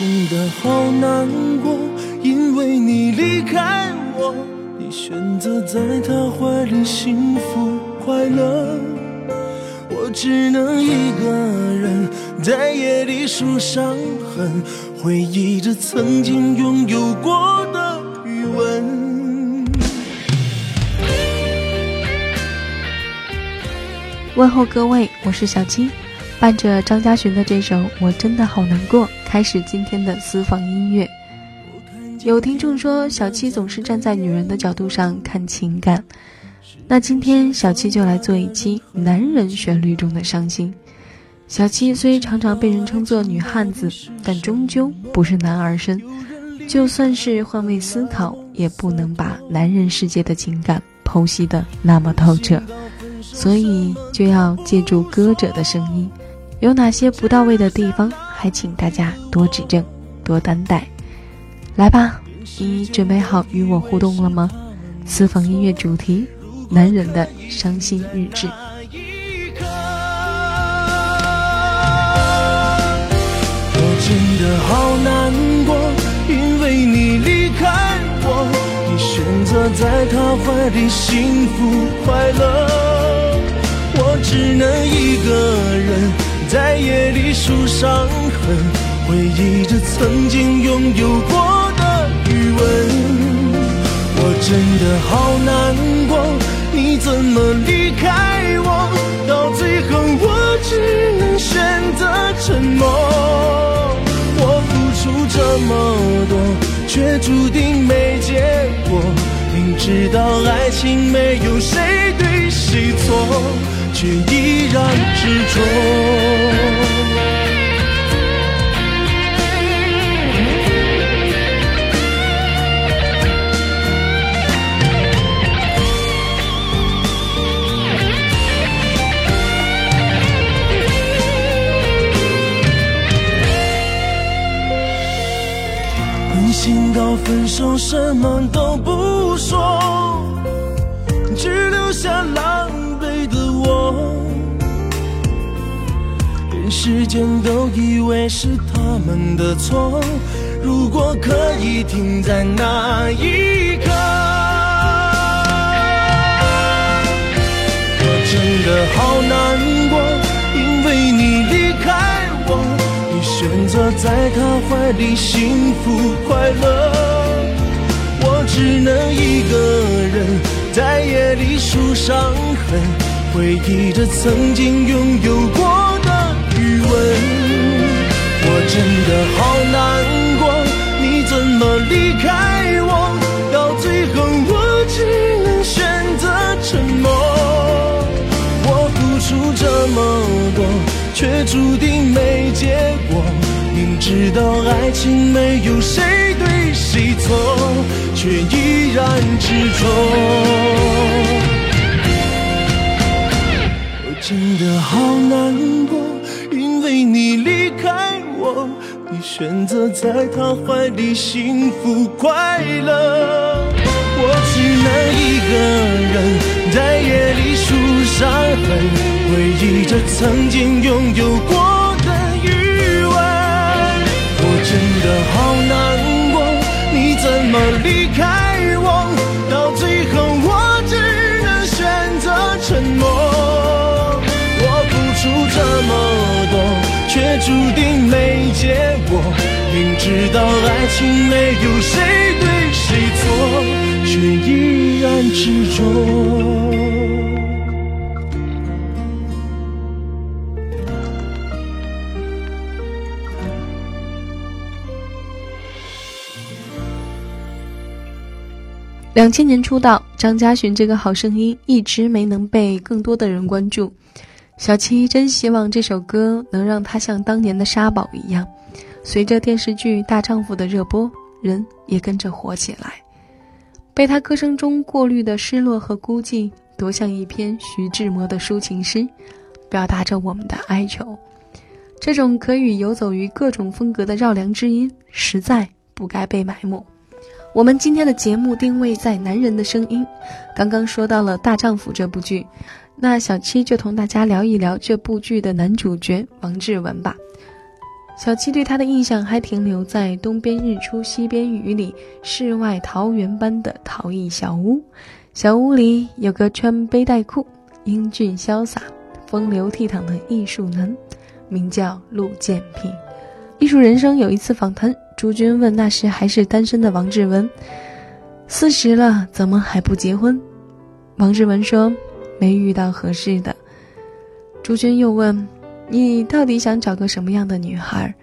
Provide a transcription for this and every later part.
真的好难过，因为你离开我，你选择在他怀里幸福快乐，我只能一个人在夜里数伤痕，回忆着曾经拥有过的余温。问候各位，我是小七。伴着张嘉寻的这首《我真的好难过》，开始今天的私房音乐。有听众说，小七总是站在女人的角度上看情感，那今天小七就来做一期男人旋律中的伤心。小七虽常常被人称作女汉子，但终究不是男儿身，就算是换位思考，也不能把男人世界的情感剖析的那么透彻，所以就要借助歌者的声音。有哪些不到位的地方，还请大家多指正，多担待。来吧，你准备好与我互动了吗？私房音乐主题：男人的伤心日志。我真的好难过，因为你离开我，你选择在他怀里幸福快乐，我只能一个人。在夜里数伤痕，回忆着曾经拥有过的余温。我真的好难过，你怎么离开我？到最后我只能选择沉默。我付出这么多，却注定没结果。明知道爱情没有谁对谁错。却依然执着。狠心到分手，什么都不时间都以为是他们的错，如果可以停在那一刻，我真的好难过，因为你离开我，你选择在他怀里幸福快乐，我只能一个人在夜里数伤痕，回忆着曾经拥有过。问，我真的好难过，你怎么离开我？到最后我只能选择沉默。我付出这么多，却注定没结果。明知道爱情没有谁对谁错，却依然执着。我真的好难选择在他怀里幸福快乐，我只能一个人在夜里数伤痕，回忆着曾经拥有过的余温。我真的好难过，你怎么离开我。明知道爱情没有谁对谁错，却依然执着。两千年出道，张嘉寻这个好声音一直没能被更多的人关注。小七真希望这首歌能让他像当年的沙宝一样，随着电视剧《大丈夫》的热播，人也跟着火起来。被他歌声中过滤的失落和孤寂，多像一篇徐志摩的抒情诗，表达着我们的哀愁。这种可以游走于各种风格的绕梁之音，实在不该被埋没。我们今天的节目定位在男人的声音，刚刚说到了《大丈夫》这部剧。那小七就同大家聊一聊这部剧的男主角王志文吧。小七对他的印象还停留在“东边日出西边雨”里世外桃源般的陶艺小屋。小屋里有个穿背带裤、英俊潇洒、风流倜傥的艺术男，名叫陆建平。艺术人生有一次访谈，朱军问那时还是单身的王志文：“四十了，怎么还不结婚？”王志文说：“没遇到合适的。”朱军又问。你到底想找个什么样的女孩？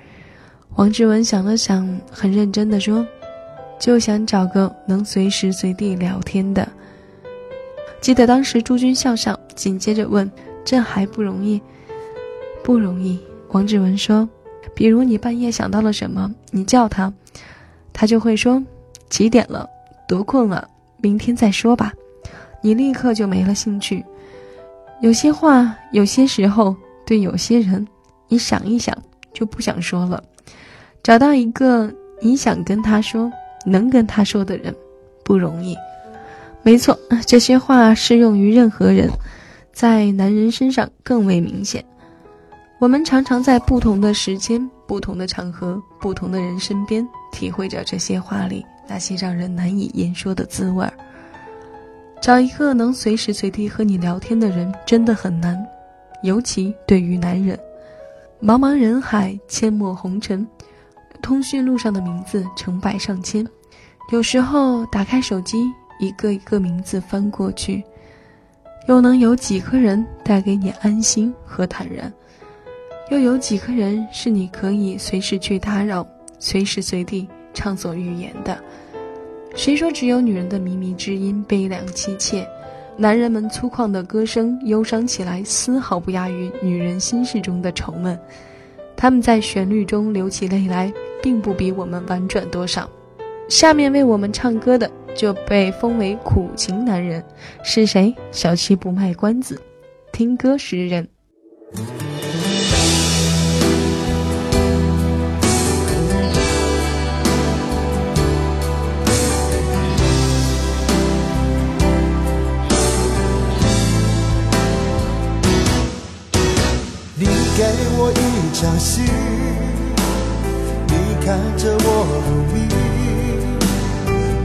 王志文想了想，很认真的说：“就想找个能随时随地聊天的。”记得当时朱军笑笑，紧接着问：“这还不容易？”“不容易。”王志文说：“比如你半夜想到了什么，你叫他，他就会说：‘几点了？多困了！明天再说吧。’你立刻就没了兴趣。有些话，有些时候。”对有些人，你想一想就不想说了。找到一个你想跟他说、能跟他说的人，不容易。没错，这些话适用于任何人，在男人身上更为明显。我们常常在不同的时间、不同的场合、不同的人身边，体会着这些话里那些让人难以言说的滋味儿。找一个能随时随地和你聊天的人，真的很难。尤其对于男人，茫茫人海，阡陌红尘，通讯录上的名字成百上千。有时候打开手机，一个一个名字翻过去，又能有几个人带给你安心和坦然？又有几个人是你可以随时去打扰，随时随地畅所欲言的？谁说只有女人的靡靡之音悲凉凄切？男人们粗犷的歌声，忧伤起来丝毫不亚于女人心事中的愁闷。他们在旋律中流起泪来，并不比我们婉转多少。下面为我们唱歌的，就被封为苦情男人，是谁？小七不卖关子，听歌识人。给我一场戏，你看着我入迷，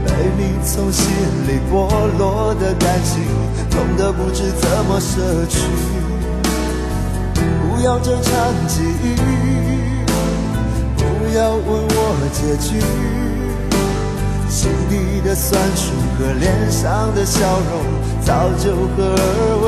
被你从心里剥落的感情，痛得不知怎么舍去。不要这场记忆，不要问我结局，心底的酸楚和脸上的笑容，早就合二为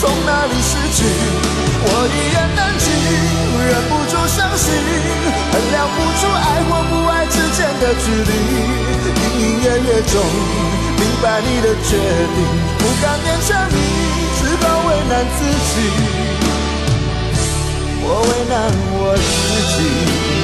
从哪里失去？我一言难尽。忍不住伤心，衡量不出爱或不爱之间的距离，隐隐约约中明白你的决定，不敢勉强你，只好为难自己，我为难我自己。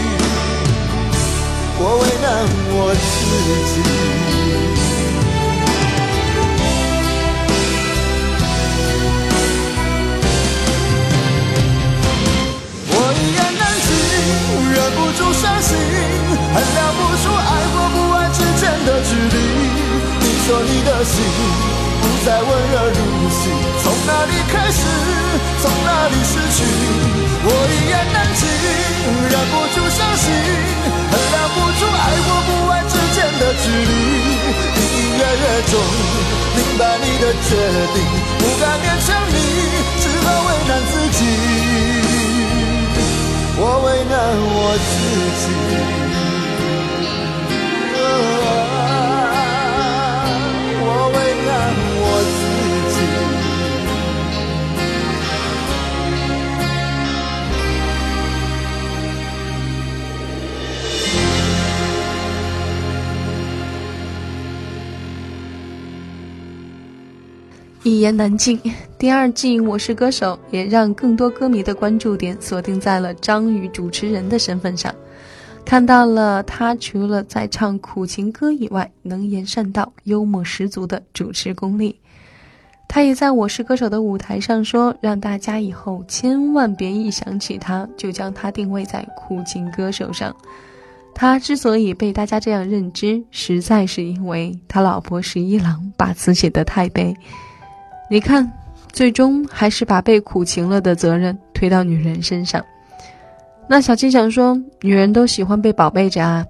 我为难我自己。我一言难尽，忍不住伤心衡量不出爱或不爱之间的距离。你说你的心不再温热如昔，从哪里开始，从哪里失去？我一言难尽，决定，不敢勉强你，只好为难自己。我为难我自己。言难尽。第二季《我是歌手》也让更多歌迷的关注点锁定在了张宇主持人的身份上，看到了他除了在唱苦情歌以外，能言善道、幽默十足的主持功力。他也在我是歌手的舞台上说：“让大家以后千万别一想起他就将他定位在苦情歌手上。他之所以被大家这样认知，实在是因为他老婆十一郎把词写得太悲。”你看，最终还是把被苦情了的责任推到女人身上。那小七想说，女人都喜欢被宝贝着啊，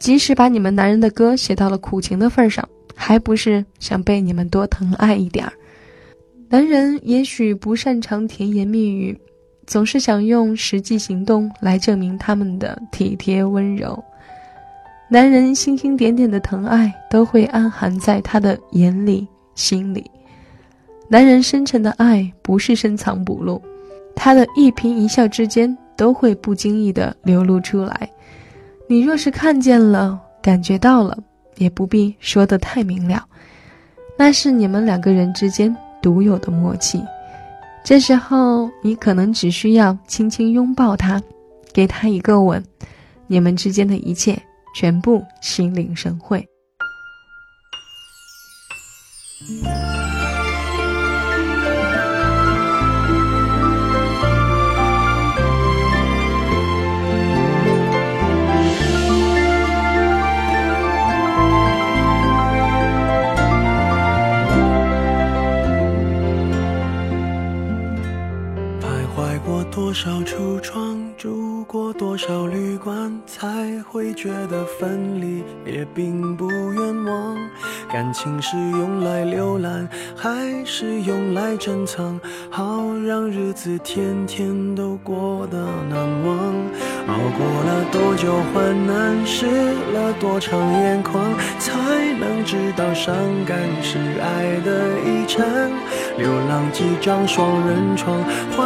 即使把你们男人的歌写到了苦情的份上，还不是想被你们多疼爱一点儿？男人也许不擅长甜言蜜语，总是想用实际行动来证明他们的体贴温柔。男人星星点点的疼爱，都会暗含在他的眼里、心里。男人深沉的爱不是深藏不露，他的一颦一笑之间都会不经意的流露出来。你若是看见了、感觉到了，也不必说得太明了，那是你们两个人之间独有的默契。这时候，你可能只需要轻轻拥抱他，给他一个吻，你们之间的一切全部心领神会。珍藏？好让日子天天都过得难忘。熬过了多久患难，湿了多长眼眶，才能知道伤感是爱的遗产。流浪几张双人床，换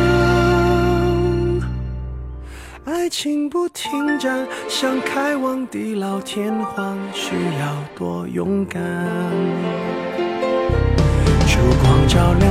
心不停站，想开往地老天荒，需要多勇敢。烛光照亮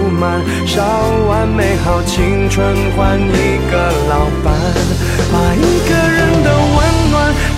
烧完美好青春换一个老伴，把一个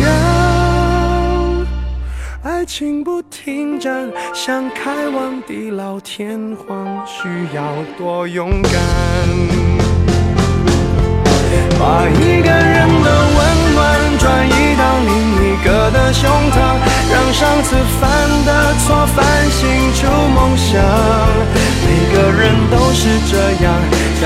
谅。爱情不停站，想开往地老天荒，需要多勇敢。把一个人的温暖转移到另一个的胸膛，让上次犯的错反省出梦想。每个人都是这样，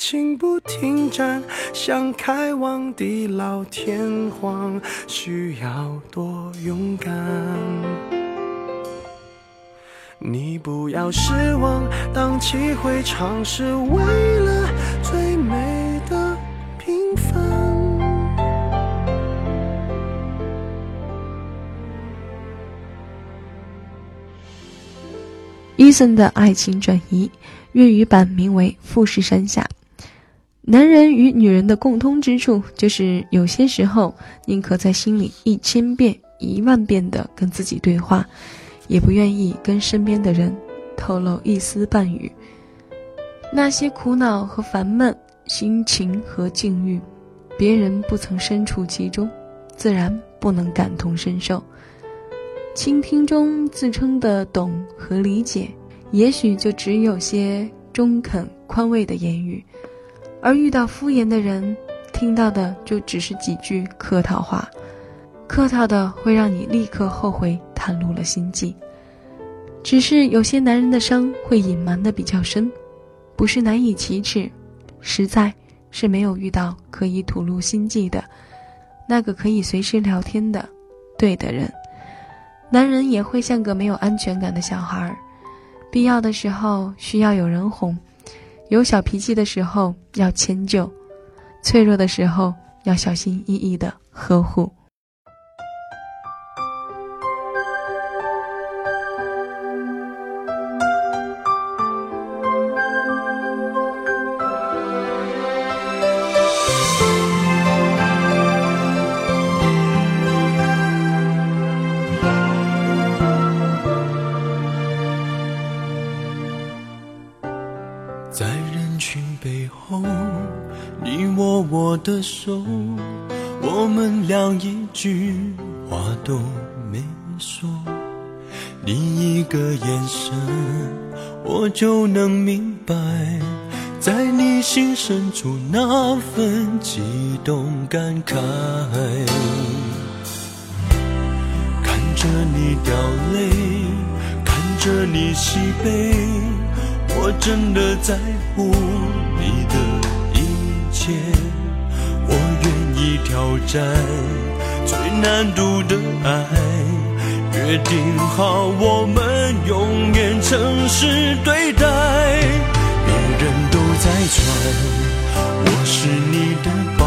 情不停站，想开往地老天荒，需要多勇敢。你不要失望，荡气回肠是为了最美的平凡。伊森的爱情转移，粤语版名为《富士山下》。男人与女人的共通之处，就是有些时候宁可在心里一千遍、一万遍的跟自己对话，也不愿意跟身边的人透露一丝半语。那些苦恼和烦闷、心情和境遇，别人不曾身处其中，自然不能感同身受。倾听中自称的懂和理解，也许就只有些中肯宽慰的言语。而遇到敷衍的人，听到的就只是几句客套话，客套的会让你立刻后悔袒露了心迹。只是有些男人的伤会隐瞒的比较深，不是难以启齿，实在是没有遇到可以吐露心迹的，那个可以随时聊天的对的人。男人也会像个没有安全感的小孩，必要的时候需要有人哄。有小脾气的时候要迁就，脆弱的时候要小心翼翼的呵护。手，我们俩一句话都没说，你一个眼神，我就能明白，在你心深处那份激动感慨。看着你掉泪，看着你喜悲，我真的在乎在最难度的爱，约定好我们永远诚实对待。别人都在传我是你的宝，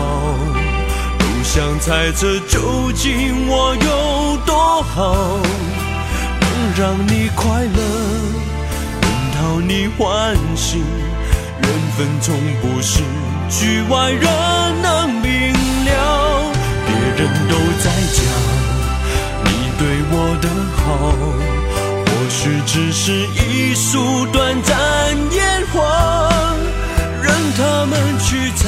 都想猜测究竟我有多好，能让你快乐，能讨你欢喜。缘分从不是局外人能。人都在讲你对我的好，或许只是一束短暂烟花，任他们去猜，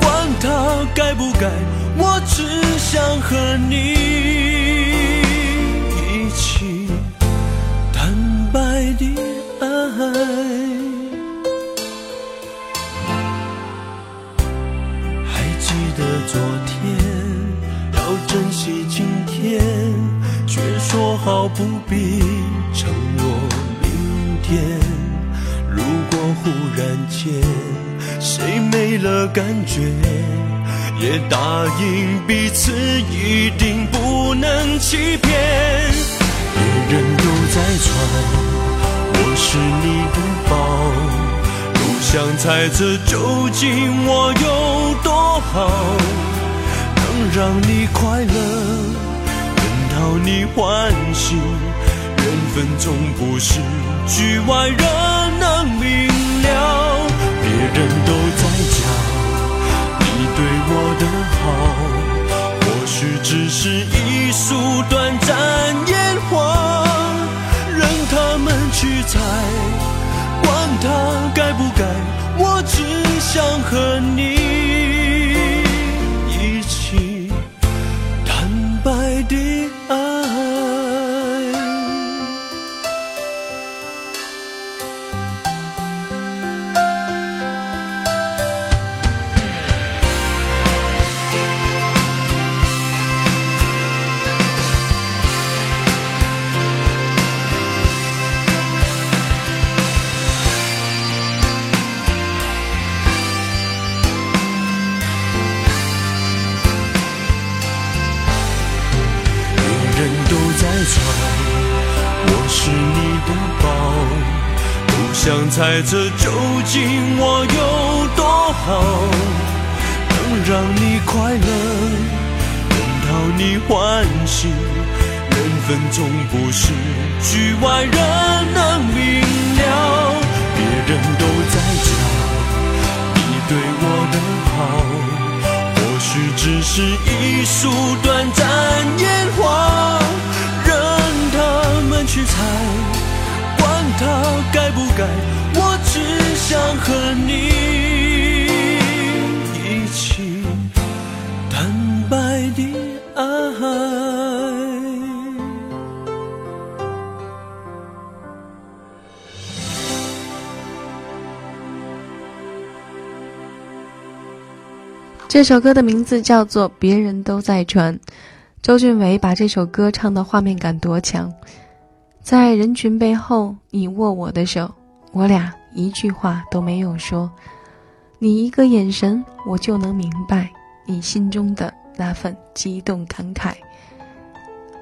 管他该不该，我只想和你一起坦白的爱。不必承诺明天。如果忽然间谁没了感觉，也答应彼此一定不能欺骗。别人都在传，我是你的宝。想猜测究竟我有多好，能让你快乐，讨你欢喜。缘分总不是局外人能明了。别人都在讲你对我的好，或许只是一束短暂烟花，任他们去猜。管他该不该，我只想和你猜测究竟我有多好，能让你快乐，能讨你欢喜。缘分总不是局外人能明了。别人都在讲你对我的好，或许只是一束短暂烟花，任他们去猜。管他该不该？我只想和你一起坦白的爱。这首歌的名字叫做《别人都在传》，周俊伟把这首歌唱的画面感多强。在人群背后，你握我的手，我俩一句话都没有说，你一个眼神，我就能明白你心中的那份激动感慨。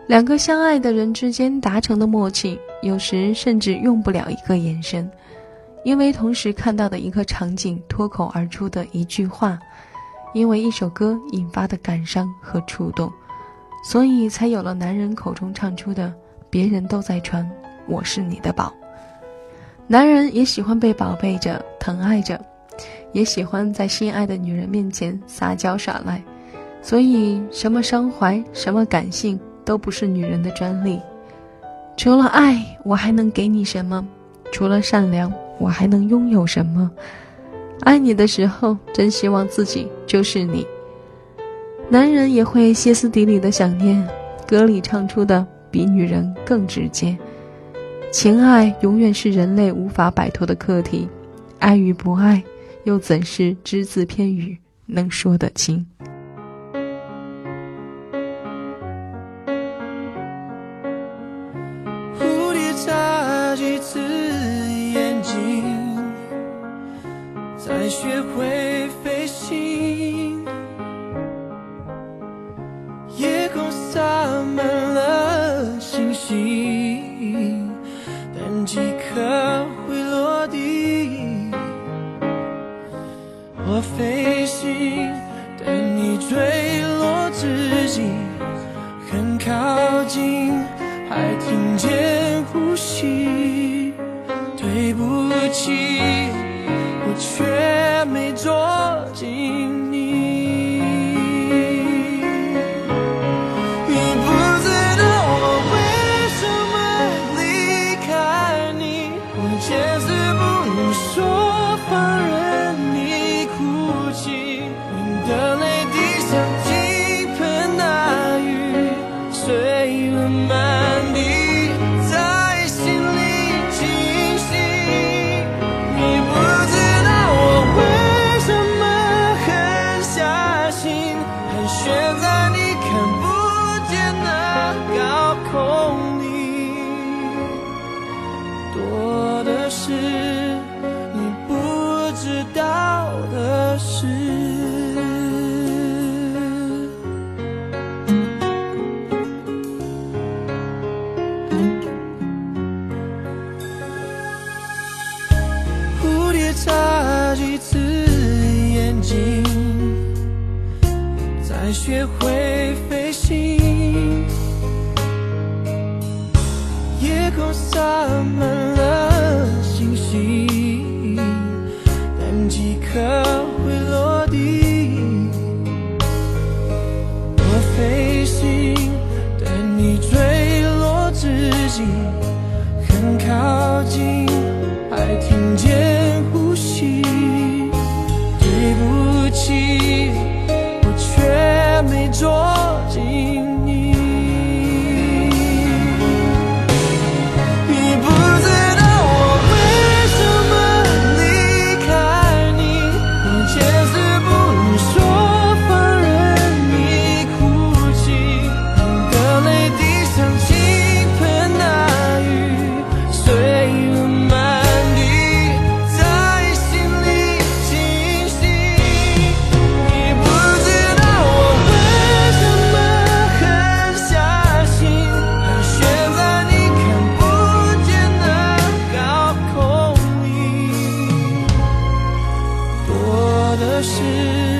两个相爱的人之间达成的默契，有时甚至用不了一个眼神，因为同时看到的一个场景，脱口而出的一句话，因为一首歌引发的感伤和触动，所以才有了男人口中唱出的。别人都在传，我是你的宝。男人也喜欢被宝贝着、疼爱着，也喜欢在心爱的女人面前撒娇耍赖。所以，什么伤怀、什么感性，都不是女人的专利。除了爱，我还能给你什么？除了善良，我还能拥有什么？爱你的时候，真希望自己就是你。男人也会歇斯底里的想念，歌里唱出的。比女人更直接，情爱永远是人类无法摆脱的课题，爱与不爱，又怎是只字片语能说得清？蝴蝶眨几次眼睛，才学会还听见呼吸。对不起，我却没捉紧。是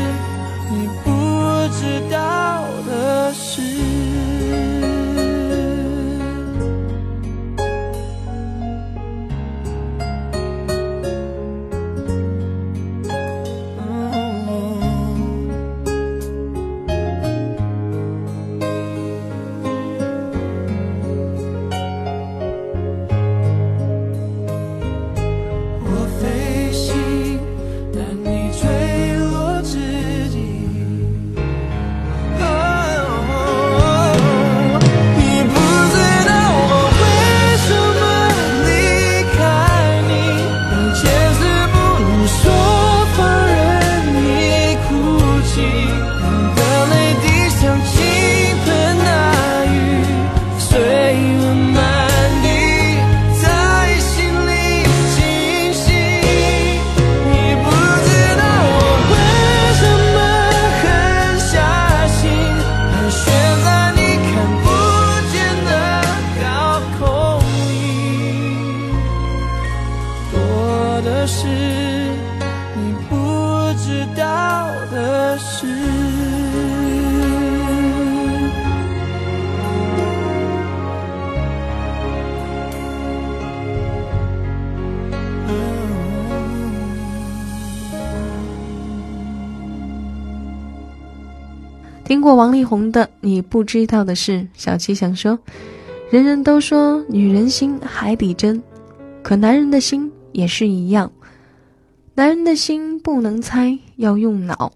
过王力宏的《你不知道的事》，小七想说，人人都说女人心海底针，可男人的心也是一样。男人的心不能猜，要用脑。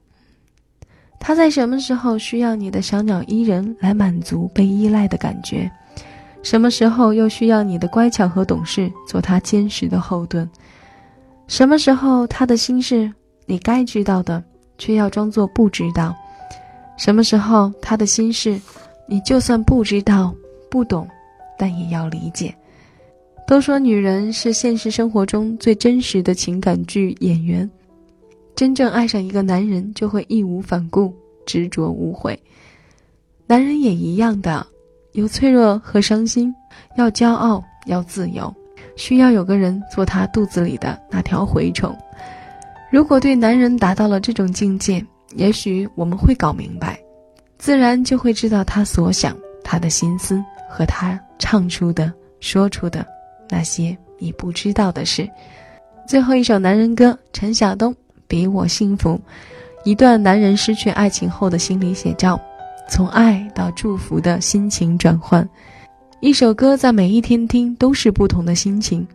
他在什么时候需要你的小鸟依人来满足被依赖的感觉？什么时候又需要你的乖巧和懂事做他坚实的后盾？什么时候他的心事你该知道的，却要装作不知道？什么时候他的心事，你就算不知道、不懂，但也要理解。都说女人是现实生活中最真实的情感剧演员，真正爱上一个男人就会义无反顾、执着无悔。男人也一样的，有脆弱和伤心，要骄傲，要自由，需要有个人做他肚子里的那条蛔虫。如果对男人达到了这种境界，也许我们会搞明白，自然就会知道他所想、他的心思和他唱出的、说出的那些你不知道的事。最后一首男人歌，陈晓东《比我幸福》，一段男人失去爱情后的心理写照，从爱到祝福的心情转换。一首歌在每一天听都是不同的心情，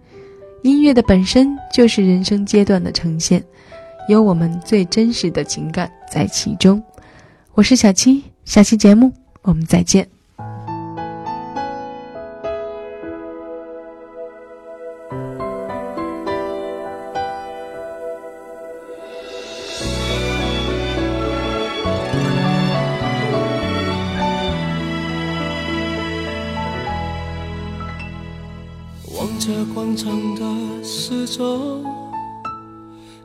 音乐的本身就是人生阶段的呈现。有我们最真实的情感在其中。我是小七，下期节目我们再见。望着广场的时钟。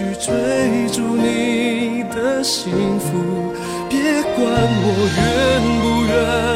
去追逐你的幸福别管我愿不愿。